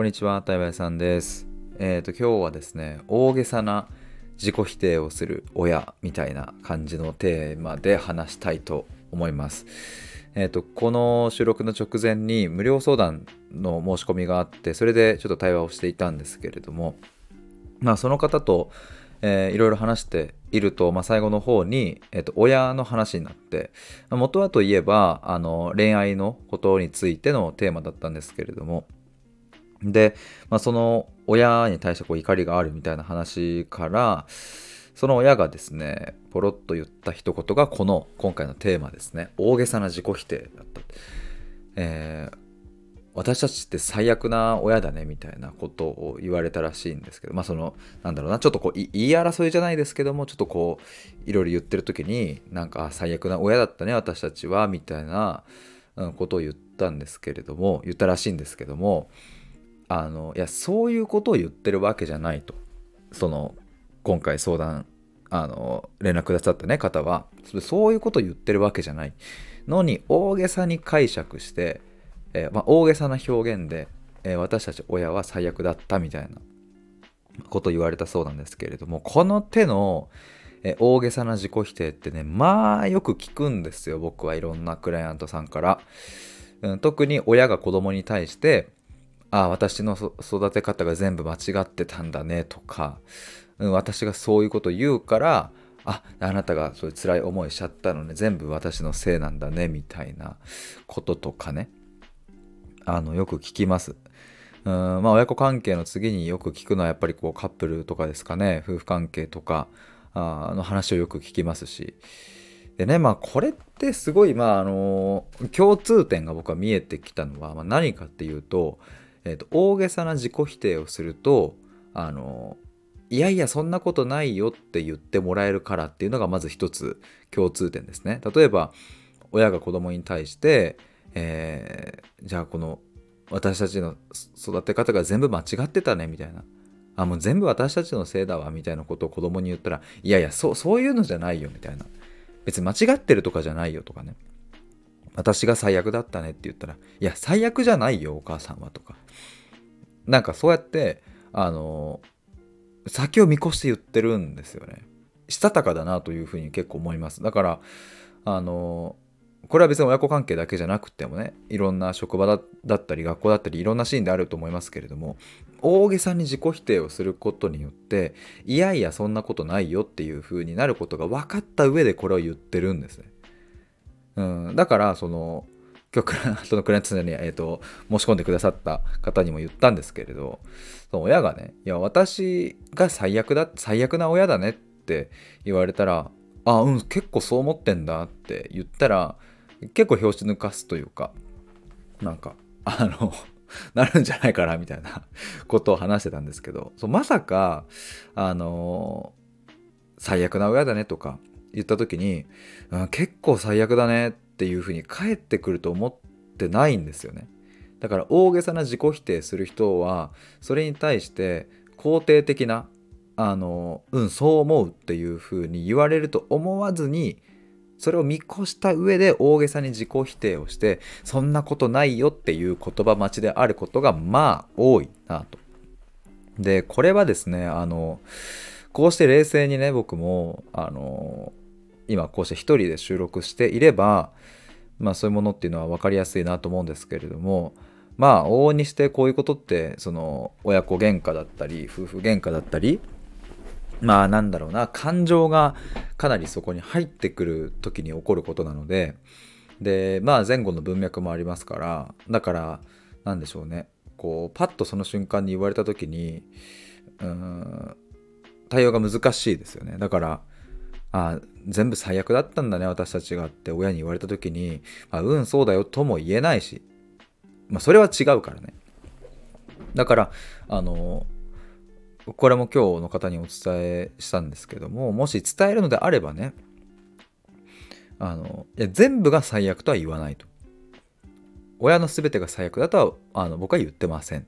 こんにちは、対話さんです。えっ、と、今日はですね、大げさな自己否定をする親みたいな感じのテーマで話したいと思います。えっ、と、この収録の直前に無料相談の申し込みがあって、それでちょっと対話をしていたんですけれども、まあ、その方と、えーいろいろ話していると、まあ、最後の方に、えっと親の話になってまあ元はといえばあの恋愛のことについてのテーマだったんですけれどもで、まあ、その親に対してこう怒りがあるみたいな話からその親がですねポロッと言った一言がこの今回のテーマですね。大げさな自己否定だった、えー私たちって最悪な親だねみたいなことを言われたらしいんですけどまあそのなんだろうなちょっとこう言い争いじゃないですけどもちょっとこういろいろ言ってる時になんか最悪な親だったね私たちはみたいなことを言ったんですけれども言ったらしいんですけどもあのいやそういうことを言ってるわけじゃないと。その今回相談あの連絡くださったね方は。そそういうことを言ってるわけじゃない。のに大げさに解釈して、えーまあ、大げさな表現で、えー私たち親は最悪だったみたいなことを言われたそうなんですけれどもこの手の、えー大げさな自己否定ってねまあよく聞くんですよ僕はいろんなクライアントさんから、うん、特に親が子供に対してああ私の育て方が全部間違ってたんだねとか、うん、私がそういうことを言うからああなたがそういう辛い思いしちゃったのね。全部私のせいなんだねみたいなこととかね。あのよく聞きます。うんまあ親子関係の次によく聞くのはやっぱりこうカップルとかですかね。夫婦関係とかあの話をよく聞きますし。でねまあこれってすごいまああの共通点が僕は見えてきたのは、まあ、何かっていうと,、えーと大げさな自己否定をするとあのいやいやそんなことないよって言ってもらえるからっていうのがまず一つ共通点ですね。例えば親が子供に対して、えーじゃあこの私たちの育て方が全部間違ってたねみたいな。あもう全部私たちのせいだわみたいなことを子供に言ったらいやいやそそういうのじゃないよみたいな。別に間違ってるとかじゃないよとかね。私が最悪だったねって言ったらいや最悪じゃないよお母さんはとか。なんかそうやってあの先を見越して言ってるんですよね。したたかだなというふうに結構思います。だからあのこれは別に親子関係だけじゃなくてもねいろんな職場だだったり学校だったりいろんなシーンであると思いますけれども大げさに自己否定をすることによっていやいやそんなことないよっていう風になることが分かった上でこれを言ってるんですね。うん、だからその今日クラそのクライアントさんに、えー、と申し込んでくださった方にも言ったんですけれどその親がね「いや私が最悪だ最悪な親だね」って言われたら「あうん結構そう思ってんだ」って言ったら結構拍子抜かすというかなんかあの なるんじゃないかなみたいな ことを話してたんですけどそうまさかあの最悪な親だねとか言った時に、うん結構最悪だねっていうふうに返ってくると思ってないんですよねだから大げさな自己否定する人はそれに対して肯定的なあのうんそう思うっていうふうに言われると思わずにそれを見越した上で大げさに自己否定をしてそんなことないよっていう言葉待ちであることがまあ多いなと。でこれはですねあのこうして冷静にね僕もあの今こうして一人で収録していればまあそういうものっていうのは分かりやすいなと思うんですけれどもまあ往々にしてこういうことってその親子喧嘩だったり夫婦喧嘩だったりまあなんだろうな感情がかなりそこに入ってくる時に起こることなのででまあ前後の文脈もありますからだからなんでしょうねこうパッとその瞬間に言われた時にうーん対応が難しいですよね。だからあ全部最悪だったんだね私たちがって親に言われた時に、まあ、うんそうだよとも言えないし、まあ、それは違うからね。だからあのこれも今日の方にお伝えしたんですけどももし伝えるのであればねあのいや全部が最悪とは言わないと。親の全てが最悪だとはあの僕は言ってません。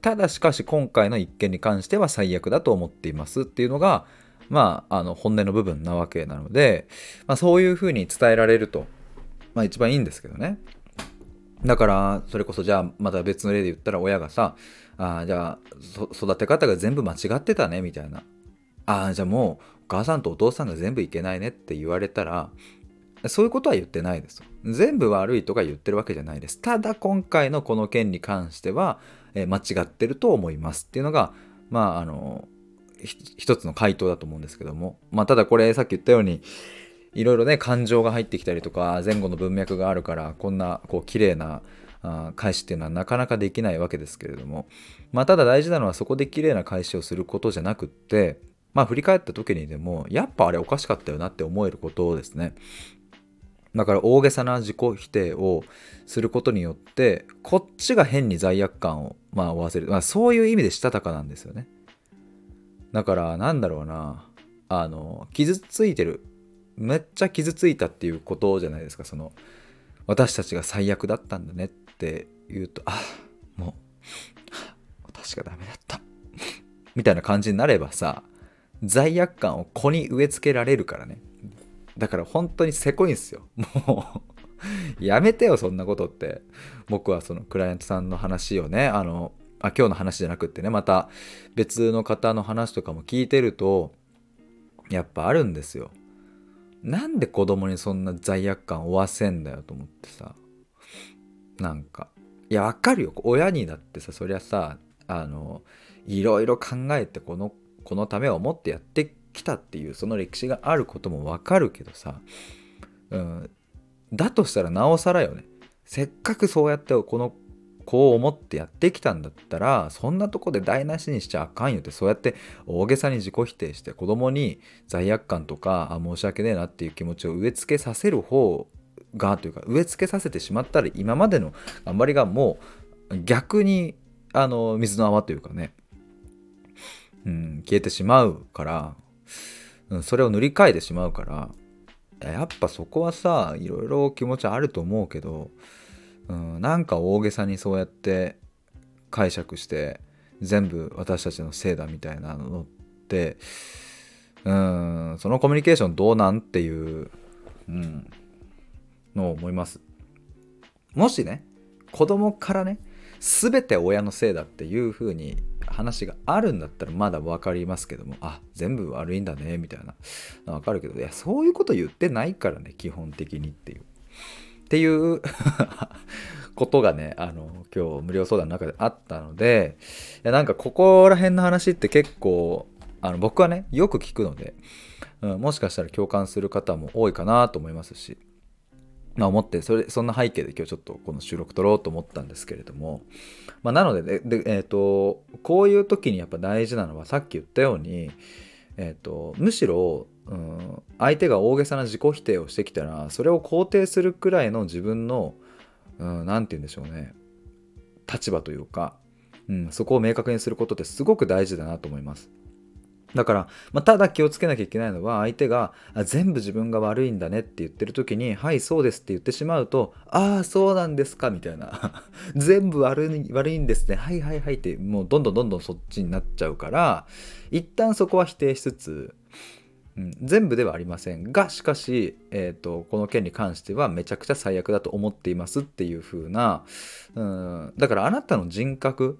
ただしかし今回の一件に関しては最悪だと思っていますっていうのがまああの本音の部分なわけなので、まあ、そういうふうに伝えられると、まあ、一番いいんですけどね。だからそれこそじゃあまた別の例で言ったら親がさあじゃあ育て方が全部間違ってたねみたいな。ああじゃあもうお母さんとお父さんが全部いけないねって言われたらそういうことは言ってないです。全部悪いとか言ってるわけじゃないです。ただ今回のこの件に関しては、間違ってると思いますっていうのがまああの一つの回答だと思うんですけども。まあただこれさっき言ったようにいろいろね感情が入ってきたりとか前後の文脈があるからこんなこう綺麗な返しっていうのはなかなかできないわけですけれども。まあただ大事なのはそこで綺麗な返しをすることじゃなくってまあ振り返った時にでもやっぱあれおかしかったよなって思えることですね。だから大げさな自己否定をすることによってこっちが変に罪悪感をまあ負わせる、まあ、そういう意味でしたたかなんですよね。だからなんだろうな。あの傷ついてる。めっちゃ傷ついたっていうことじゃないですか。その私たちが最悪だったんだねって言うとあもう私がダメだった。みたいな感じになればさ罪悪感を子に植え付けられるからね。だから本当にせこいんですよ。もう やめてよそんなことって。僕はそのクライアントさんの話をねあのあ今日の話じゃなくってねまた別の方の話とかも聞いてるとやっぱあるんですよ。なんで子供にそんな罪悪感を負わせんだよと思ってさ。なんかいやわかるよ。親にだってさそりゃさあのいろいろ考えてこのこのためを思ってやってきたっていうその歴史があることもわかるけどさ、うん、だとしたらなおさらよね。せっかくそうやってこのこう思ってやってきたんだったらそんなとこで台無しにしちゃあかんよってそうやって大げさに自己否定して子供に罪悪感とかあ申し訳ねえなっていう気持ちを植え付けさせる方がというか植え付けさせてしまったら今までの頑張りがもう逆にあの水の泡というかね、うん、消えてしまうから、うん、それを塗り替えてしまうからやっぱそこはさいろいろ気持ちあると思うけどうん、なんか大げさにそうやって解釈して全部私たちのせいだみたいなのってうんそのコミュニケーションどうなんっていう、うん、のを思います。もしね子供からね全て親のせいだっていう風に話があるんだったらまだ分かりますけどもあ全部悪いんだねみたいな。分かるけどいやそういうこと言ってないからね基本的にっていう。っていう ことがね、あの、今日無料相談の中であったので、いやなんかここら辺の話って結構、あの僕はね、よく聞くので、うん、もしかしたら共感する方も多いかなと思いますし、まあ思って、それ、そんな背景で今日ちょっとこの収録撮ろうと思ったんですけれども、まあなので、で、え、ー、と、こういう時にやっぱ大事なのはさっき言ったように、え、ー、と、むしろうん、相手が大げさな自己否定をしてきたらそれを肯定するくらいの自分の何、うん、て言うんでしょうね立場というか、うん、そこを明確にすることってすごく大事だなと思います。だから、まあ、ただ気をつけなきゃいけないのは相手が全部自分が悪いんだねって言ってる時に「はいそうです」って言ってしまうと「ああそうなんですか」みたいな「全部悪い悪いんですね。はいはいはい」ってもうどんどんどんどんそっちになっちゃうから一旦そこは否定しつつうん、全部ではありませんがしかし、えーと、この件に関してはめちゃくちゃ最悪だと思っていますっていう風な、うん、だからあなたの人格、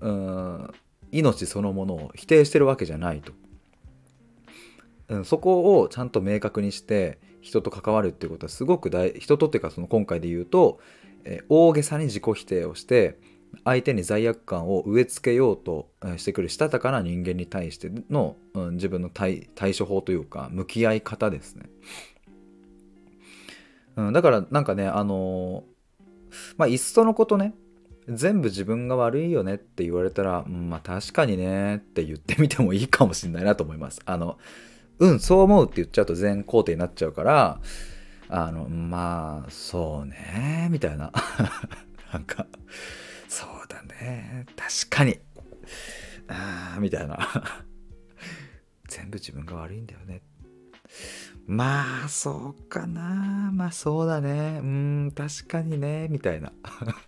うん、命そのものを否定してるわけじゃないと、うん、そこをちゃんと明確にして人と関わるっていうことはすごく大人とっていうかその今回で言うと、え、大げさに自己否定をして相手に罪悪感を植え付けようとしてくるしたたかな人間に対しての、うん、自分の対処法というか向き合い方ですね。うん、だからなんかねあの、まあいっそのことね全部自分が悪いよねって言われたら、うん、まあ確かにねって言ってみてもいいかもしれないなと思います。あのうんそう思うって言っちゃうと全肯定になっちゃうからあのまあそうねみたいな。なんかそうだね。確かに。ああみたいな。全部自分が悪いんだよね。まあそうかな。まあそうだね。うん確かにね。みたいな。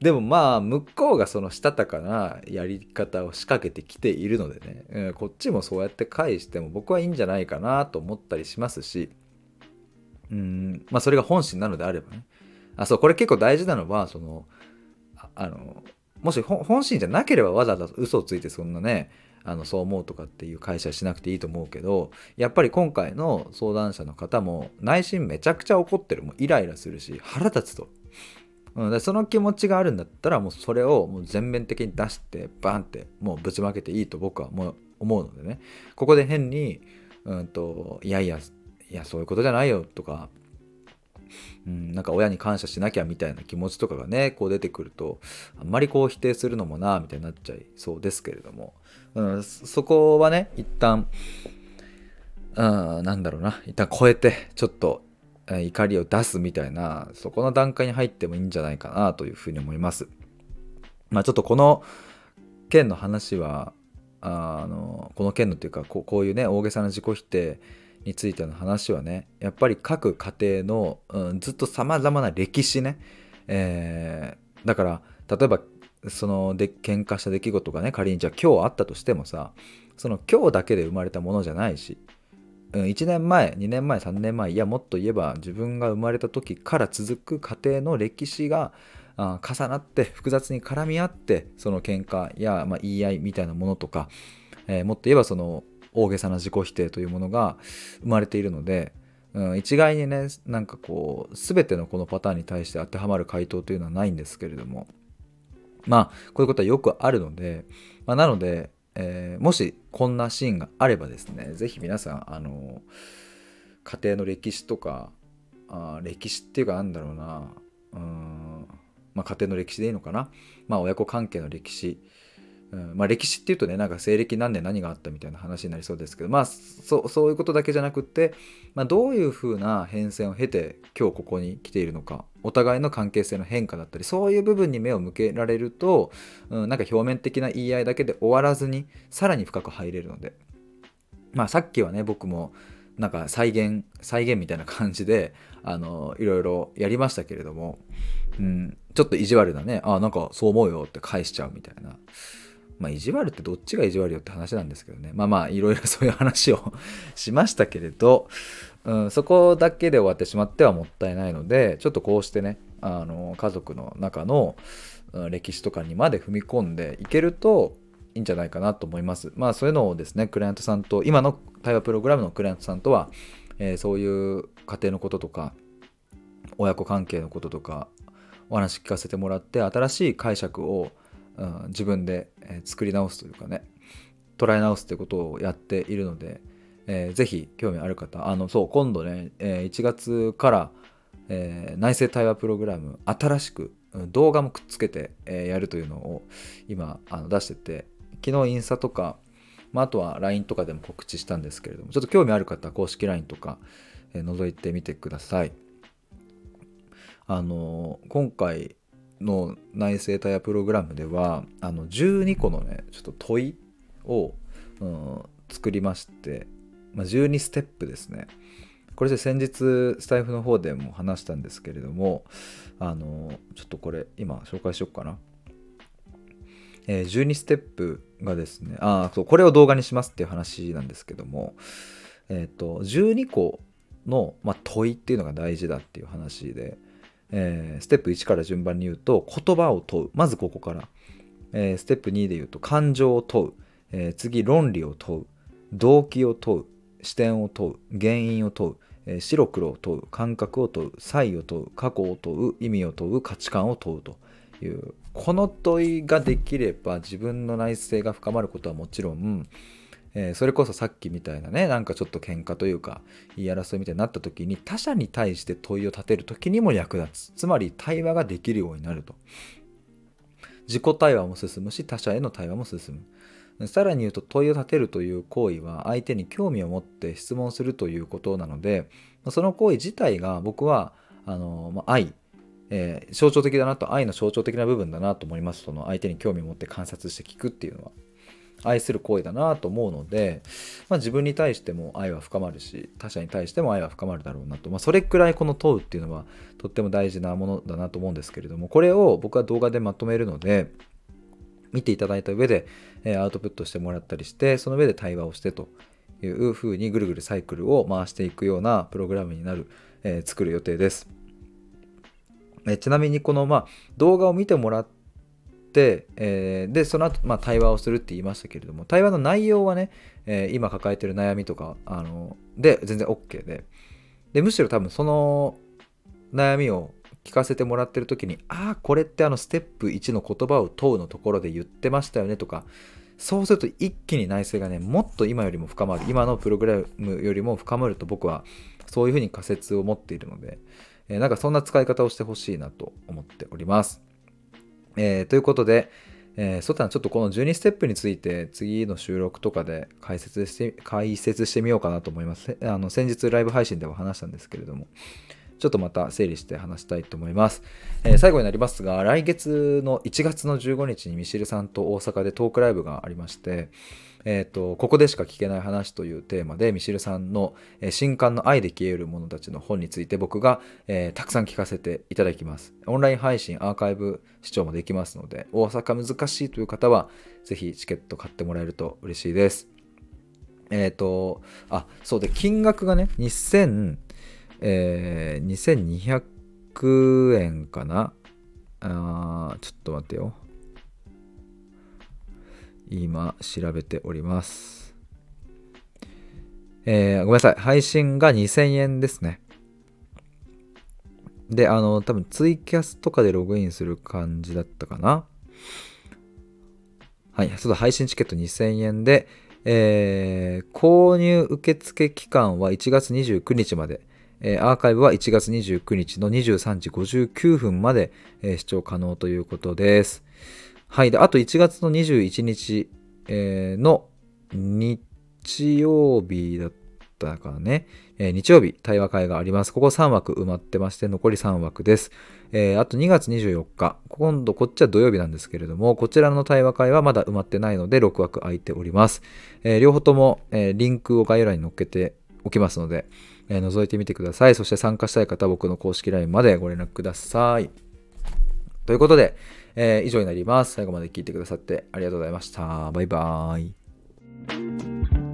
でもまあ向こうがそのしたたかなやり方を仕掛けてきているのでね、うん、こっちもそうやって返しても僕はいいんじゃないかなと思ったりしますしうんまあそれが本心なのであればね。あそうこれ結構大事なのはそのあのもし本心じゃなければわざわざ嘘をついてそんなねあのそう思うとかっていう会社しなくていいと思うけどやっぱり今回の相談者の方も内心めちゃくちゃ怒ってるもうイライラするし腹立つと、うん、でその気持ちがあるんだったらもうそれをもう全面的に出してバンってもうぶちまけていいと僕はもう思うのでね。ここで変にうんといやいやいやそういうことじゃないよとかうん、なんか親に感謝しなきゃみたいな気持ちとかがねこう出てくるとあんまりこう否定するのもなみたいになっちゃいそうですけれども、うん、そこはね一旦、うん、なんだろうな一旦超えてちょっと怒りを出すみたいなそこの段階に入ってもいいんじゃないかなというふうに思います。まあ、ちょっとこの件の話はあのこの件のっていうかこういうね大げさな自己否定についての話はねやっぱり各家庭の、うん、ずっとさまざまな歴史ね、えー、だから例えばそので喧嘩した出来事がね仮にじゃあ今日あったとしてもさその今日だけで生まれたものじゃないし、うん、1年前2年前3年前いやもっと言えば自分が生まれた時から続く家庭の歴史が重なって複雑に絡み合ってその喧嘩や、ま、言い合いみたいなものとか、え、もっと言えばその大げさな自己否定というものが生まれているので、うん、一概にねなんかこう全てのこのパターンに対して当てはまる回答というのはないんですけれどもまあこういうことはよくあるので、まあ、なので、えー、もしこんなシーンがあればですね是非皆さんあの家庭の歴史とかあ歴史っていうかなんだろうなうんまあ、家庭の歴史でいいのかな、まあ、親子関係の歴史うん。まあ、歴史っていうとねなんか西暦何年何があったみたいな話になりそうですけどまあそそういうことだけじゃなくって、まあ、どういうふうな変遷を経て今日ここに来ているのかお互いの関係性の変化だったりそういう部分に目を向けられると、うん、なんか表面的な言い合いだけで終わらずにさらに深く入れるのでまあさっきはね僕もなんか再現再現みたいな感じであのいろいろやりましたけれども、うん、ちょっと意地悪なねあなんかそう思うよって返しちゃうみたいな。まあ、意地悪ってどっちが意地悪よって話なんですけどね。まあまあ、いろいろ そういう話をしましたけれど、うん、そこだけで終わってしまってはもったいないので、ちょっとこうしてね、あの家族の中の、歴史とかにまで踏み込んでいけるといいんじゃないかなと思います。まあそういうのをですね、クライアントさんと、今の対話プログラムのクライアントさんとは、えー、そういう家庭のこととか、親子関係のこととか、お話聞かせてもらって、新しい解釈をうん、自分で、え作り直すというかね捉え直すってことをやっているので、えー、ぜひ興味ある方あのそう今度ね、えー、1月から、え、内政対話プログラム新しく動画もくっつけて、え、やるというのを今あの出してて昨日インスタとか、まあ、あとは LINE とかでも告知したんですけれどもちょっと興味ある方は公式 LINE とか、え、覗いてみてください。あの今回の内政対話プログラムではあの12個のねちょっと問いを、うん、作りまして、まあ、12ステップですね。これで先日スタイフの方でも話したんですけれどもあのちょっとこれ今紹介しようかな、えー、12ステップがですねあそうこれを動画にしますっていう話なんですけどもえっ、ー、と12個の、まあ、問いっていうのが大事だっていう話でえー、ステップ1から順番に言うと言葉を問う。まずここから、えー、ステップ2で言うと感情を問う、えー、次論理を問う。動機を問う。視点を問う。原因を問う、えー、白黒を問う。感覚を問う。差を問う。過去を問う。意味を問う。価値観を問う。という。この問いができれば自分の内省が深まることはもちろんえー、それこそさっきみたいなねなんかちょっと喧嘩というか言い争いみたいになった時に他者に対して問いを立てる時にも役立つ。つまり対話ができるようになると。自己対話も進むし他者への対話も進む。さらに言うと問いを立てるという行為は相手に興味を持って質問するということなのでその行為自体が僕はあの、ま愛。えー、象徴的だなと愛の象徴的な部分だなと思いますその相手に興味を持って観察して聞くっていうのは。愛する行為だなと思うので、まあ、自分に対しても愛は深まるし他者に対しても愛は深まるだろうなと、まあ、それくらいこの問うっていうのはとっても大事なものだなと思うんですけれどもこれを僕は動画でまとめるので見ていただいた上で、えアウトプットしてもらったりしてその上で対話をしてというふうにぐるぐるサイクルを回していくようなプログラムになる、えー、作る予定です。えちなみにこの、まあ、動画を見てもらって、えーでその後、まあ対話をするって言いましたけれども対話の内容はね、えー今抱えてる悩みとかあので全然 OK ででむしろ多分その悩みを聞かせてもらってる時にああこれってあのステップ1の言葉を問うのところで言ってましたよねとかそうすると一気に内省がねもっと今よりも深まる今のプログラムよりも深まると僕はそういうふうに仮説を持っているので、えーなんかそんな使い方をしてほしいなと思っております。えーということで、えー、そうだなちょっとこの12ステップについて次の収録とかで解説して解説してみようかなと思います。あの先日ライブ配信でも話したんですけれども、ちょっとまた整理して話したいと思います。えー最後になりますが、来月の1月の15日にミシルさんと大阪でトークライブがありまして、えーとここでしか聞けない話というテーマでミシルさんの、新刊の愛で消える者たちの本について僕が、えーたくさん聞かせていただきます。オンライン配信、アーカイブ視聴もできますので、大阪難しいという方は、ぜひチケット買ってもらえると嬉しいです。えっ、と、あ、そうで、金額がね、2000、えー2200円かな？あーちょっと待ってよ。今調べております。えーごめんなさい。配信が2000円ですね。で、あの、多分ツイキャスとかでログインする感じだったかな？はい、そうだ、配信チケット2000円で、えー購入受付期間は1月29日まで、えーアーカイブは1月29日の23時59分まで、えー視聴可能ということです。はい。で、あと1月の21日、えーの日曜日だったかね、え日曜日対話会があります。ここ3枠埋まってまして、残り3枠です。えあと2月24日、今度こっちは土曜日なんですけれども、こちらの対話会はまだ埋まってないので6枠空いております。え両方とも、えリンクを概要欄に載っけておきますので、えー、覗いてみてください。そして参加したい方は僕の公式 LINE までご連絡ください。ということで、えー、以上になります。最後まで聞いてくださってありがとうございました。バイバーイ。